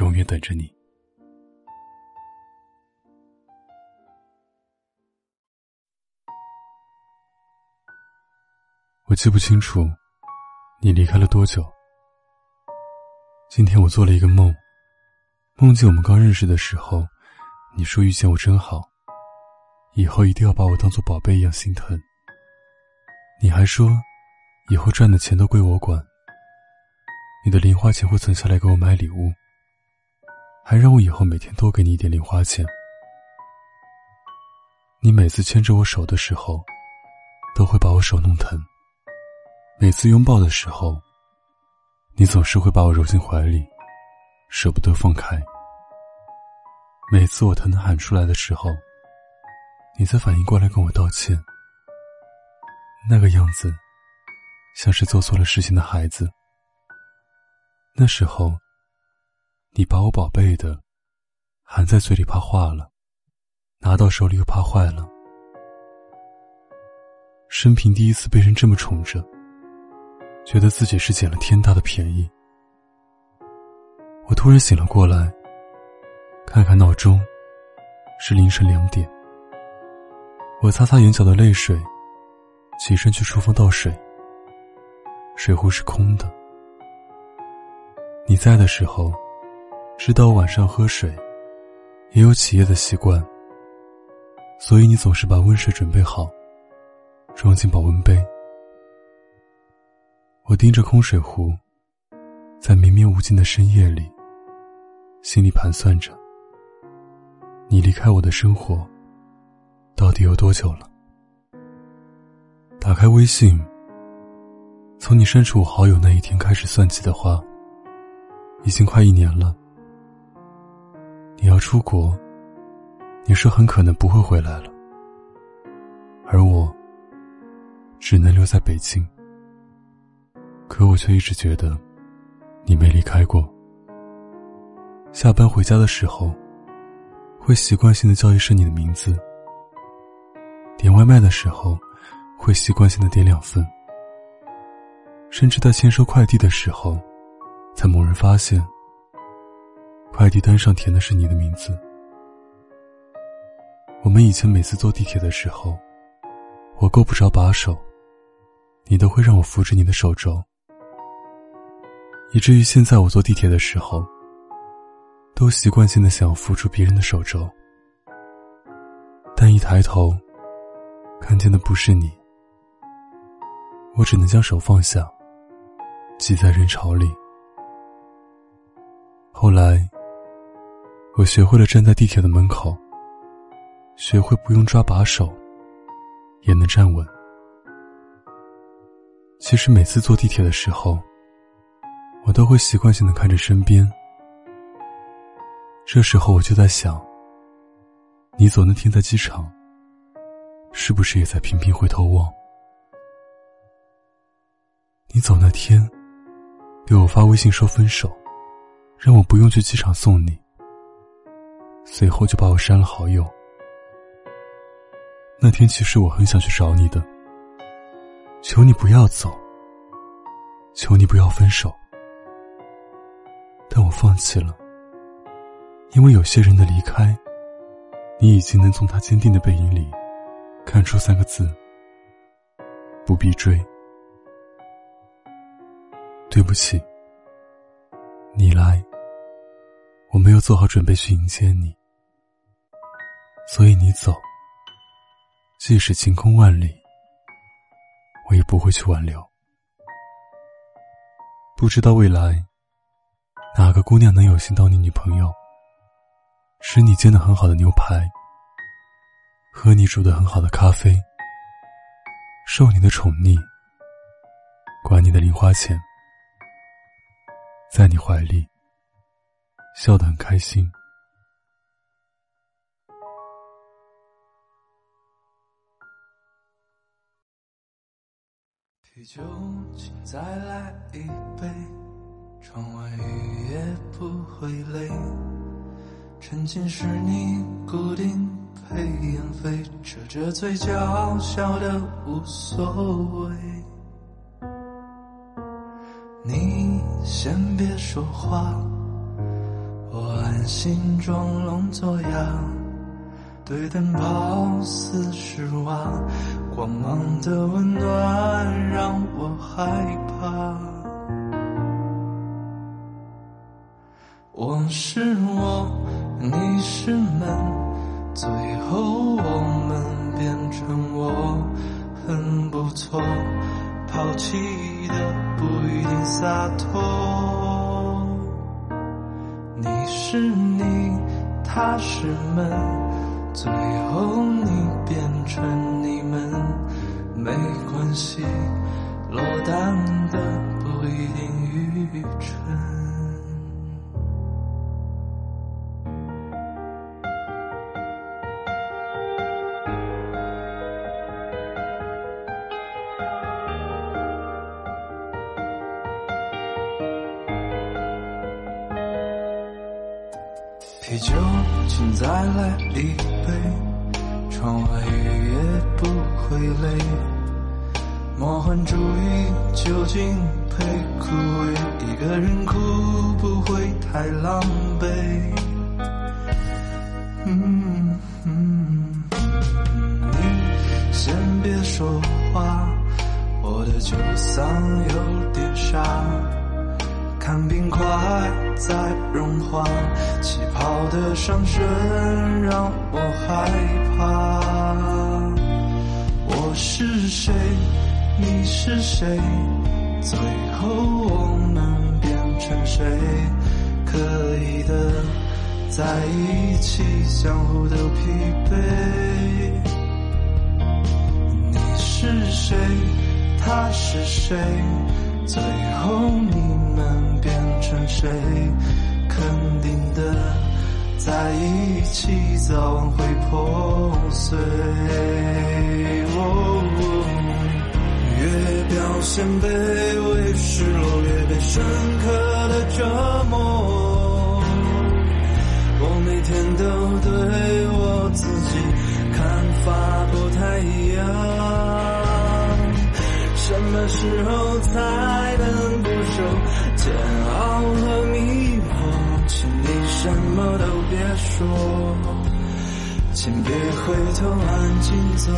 永远等着你。我记不清楚你离开了多久。今天我做了一个梦，梦见我们刚认识的时候，你说遇见我真好，以后一定要把我当做宝贝一样心疼。你还说，以后赚的钱都归我管，你的零花钱会存下来给我买礼物。还让我以后每天多给你一点零花钱。你每次牵着我手的时候，都会把我手弄疼；每次拥抱的时候，你总是会把我揉进怀里，舍不得放开。每次我疼得喊出来的时候，你才反应过来跟我道歉。那个样子，像是做错了事情的孩子。那时候。你把我宝贝的含在嘴里怕化了，拿到手里又怕坏了。生平第一次被人这么宠着，觉得自己是捡了天大的便宜。我突然醒了过来，看看闹钟，是凌晨两点。我擦擦眼角的泪水，起身去厨房倒水。水壶是空的。你在的时候。直到晚上喝水，也有起夜的习惯，所以你总是把温水准备好，装进保温杯。我盯着空水壶，在绵绵无尽的深夜里，心里盘算着：你离开我的生活，到底有多久了？打开微信，从你删除我好友那一天开始算起的话，已经快一年了。你要出国，你说很可能不会回来了，而我只能留在北京。可我却一直觉得你没离开过。下班回家的时候，会习惯性的叫一声你的名字；点外卖的时候，会习惯性的点两份；甚至在签收快递的时候，才猛然发现。快递单上填的是你的名字。我们以前每次坐地铁的时候，我够不着把手，你都会让我扶着你的手肘，以至于现在我坐地铁的时候，都习惯性的想要扶住别人的手肘，但一抬头，看见的不是你，我只能将手放下，挤在人潮里。后来。我学会了站在地铁的门口，学会不用抓把手，也能站稳。其实每次坐地铁的时候，我都会习惯性的看着身边。这时候我就在想，你走那天在机场，是不是也在频频回头望？你走那天，给我发微信说分手，让我不用去机场送你。随后就把我删了好友。那天其实我很想去找你的，求你不要走，求你不要分手，但我放弃了，因为有些人的离开，你已经能从他坚定的背影里看出三个字：不必追。对不起，你来。我没有做好准备去迎接你，所以你走，即使晴空万里，我也不会去挽留。不知道未来哪个姑娘能有幸当你女朋友，吃你煎的很好的牛排，喝你煮的很好的咖啡，受你的宠溺，管你的零花钱，在你怀里。笑得很开心。啤酒，请再来一杯。窗外雨也不会累。沉浸是你固定配烟飞，扯着嘴角笑得无所谓。你先别说话，我安心装聋作哑。对灯泡似失望，光芒的温暖让我害怕。我是我，你是门，最后我们变成我，很不错。抛弃的不一定洒脱。你是你，他是门。最后你变成你们，没关系，落单的不一定愚蠢。啤酒，请再来一杯。窗外雨也不会累。魔幻主义究竟配枯萎？一个人哭不会太狼狈。嗯嗯，你先别说话，我的酒嗓有点沙。看冰块在融化，气泡的上升让我害怕。我是谁？你是谁？最后我们变成谁？可以的，在一起，相互都疲惫。你是谁？他是谁？最后谁？肯定的，在一起早晚会破碎。越表现卑微，失落越被深刻的折磨。我每天都对我自己看法不太一样。什么时候才能不受煎熬和迷惑？请你什么都别说，请别回头安静走。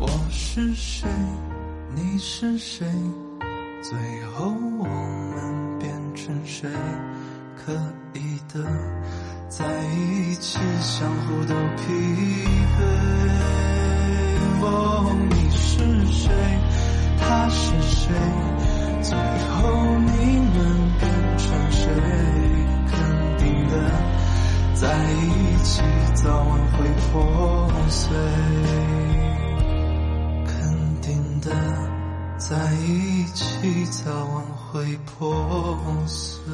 我是谁？你是谁？最后我们变成谁？可以的，在一起相互都疲惫。哦。是谁？他是谁？最后你们变成谁？肯定的，在一起早晚会破碎。肯定的，在一起早晚会破碎。